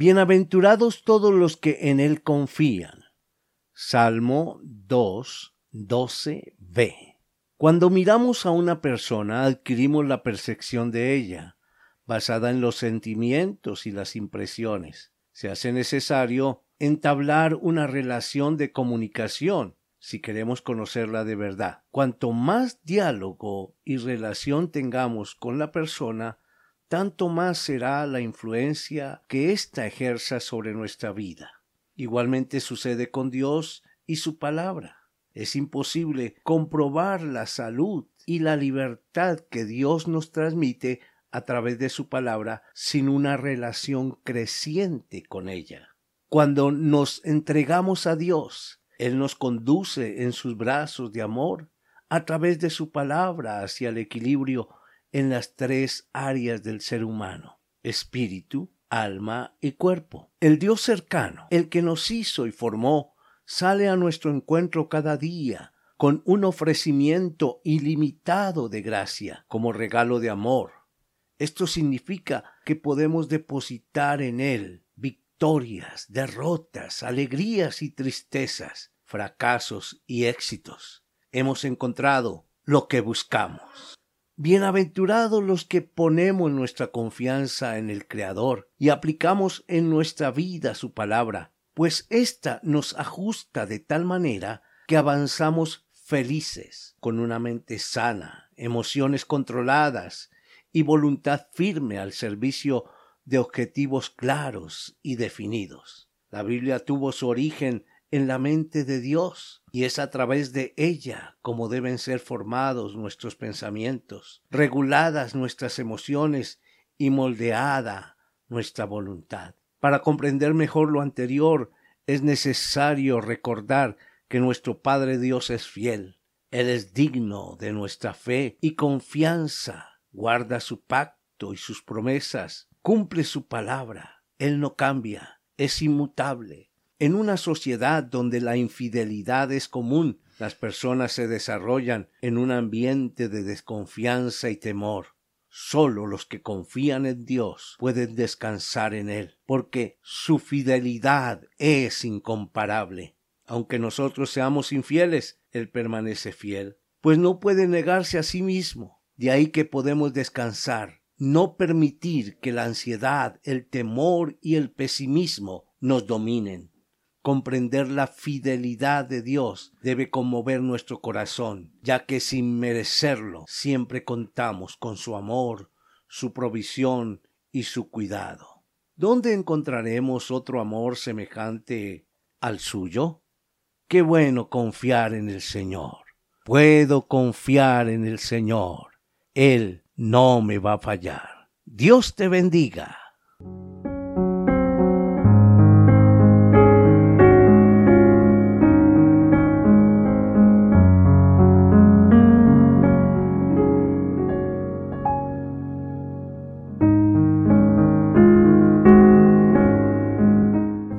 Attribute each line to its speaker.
Speaker 1: Bienaventurados todos los que en Él confían. Salmo 2, 12b. Cuando miramos a una persona adquirimos la percepción de ella, basada en los sentimientos y las impresiones. Se hace necesario entablar una relación de comunicación si queremos conocerla de verdad. Cuanto más diálogo y relación tengamos con la persona, tanto más será la influencia que ésta ejerza sobre nuestra vida. Igualmente sucede con Dios y su palabra. Es imposible comprobar la salud y la libertad que Dios nos transmite a través de su palabra sin una relación creciente con ella. Cuando nos entregamos a Dios, Él nos conduce en sus brazos de amor a través de su palabra hacia el equilibrio en las tres áreas del ser humano, espíritu, alma y cuerpo. El Dios cercano, el que nos hizo y formó, sale a nuestro encuentro cada día con un ofrecimiento ilimitado de gracia como regalo de amor. Esto significa que podemos depositar en Él victorias, derrotas, alegrías y tristezas, fracasos y éxitos. Hemos encontrado lo que buscamos. Bienaventurados los que ponemos nuestra confianza en el Creador y aplicamos en nuestra vida su palabra, pues ésta nos ajusta de tal manera que avanzamos felices, con una mente sana, emociones controladas y voluntad firme al servicio de objetivos claros y definidos. La Biblia tuvo su origen en la mente de Dios y es a través de ella como deben ser formados nuestros pensamientos, reguladas nuestras emociones y moldeada nuestra voluntad. Para comprender mejor lo anterior es necesario recordar que nuestro Padre Dios es fiel. Él es digno de nuestra fe y confianza, guarda su pacto y sus promesas, cumple su palabra. Él no cambia, es inmutable en una sociedad donde la infidelidad es común, las personas se desarrollan en un ambiente de desconfianza y temor. Solo los que confían en Dios pueden descansar en Él, porque su fidelidad es incomparable. Aunque nosotros seamos infieles, Él permanece fiel, pues no puede negarse a sí mismo. De ahí que podemos descansar, no permitir que la ansiedad, el temor y el pesimismo nos dominen. Comprender la fidelidad de Dios debe conmover nuestro corazón, ya que sin merecerlo siempre contamos con su amor, su provisión y su cuidado. ¿Dónde encontraremos otro amor semejante al suyo? Qué bueno confiar en el Señor. Puedo confiar en el Señor. Él no me va a fallar. Dios te bendiga.